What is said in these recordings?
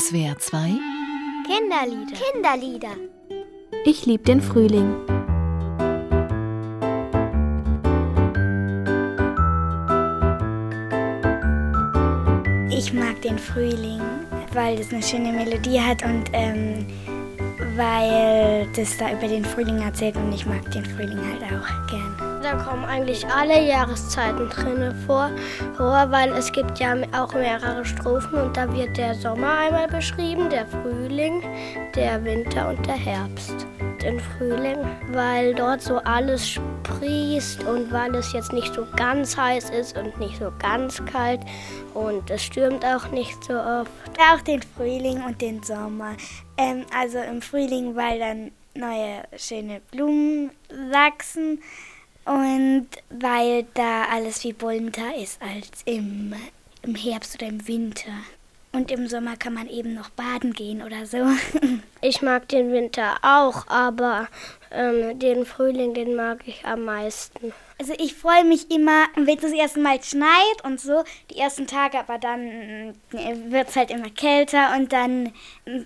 SWR 2 Kinderlieder. Kinderlieder. Ich lieb den Frühling. Ich mag den Frühling, weil es eine schöne Melodie hat und ähm, weil das da über den Frühling erzählt und ich mag den Frühling halt auch gern. Da kommen eigentlich alle Jahreszeiten drin vor, weil es gibt ja auch mehrere Strophen und da wird der Sommer einmal beschrieben, der Frühling, der Winter und der Herbst. Den Frühling, weil dort so alles sprießt und weil es jetzt nicht so ganz heiß ist und nicht so ganz kalt und es stürmt auch nicht so oft. Auch den Frühling und den Sommer. Ähm, also im Frühling, weil dann neue schöne Blumen wachsen und weil da alles viel bunter ist als im, im Herbst oder im Winter. Und im Sommer kann man eben noch baden gehen oder so. Ich mag den Winter auch, aber ähm, den Frühling, den mag ich am meisten. Also ich freue mich immer, wenn es das erste Mal schneit und so, die ersten Tage, aber dann wird es halt immer kälter und dann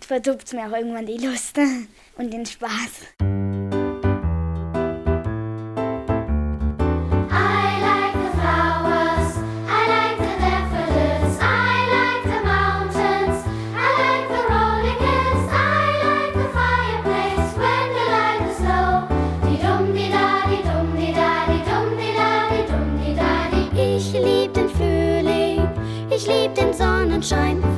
verdirbt es mir auch irgendwann die Lust und den Spaß. sunshine.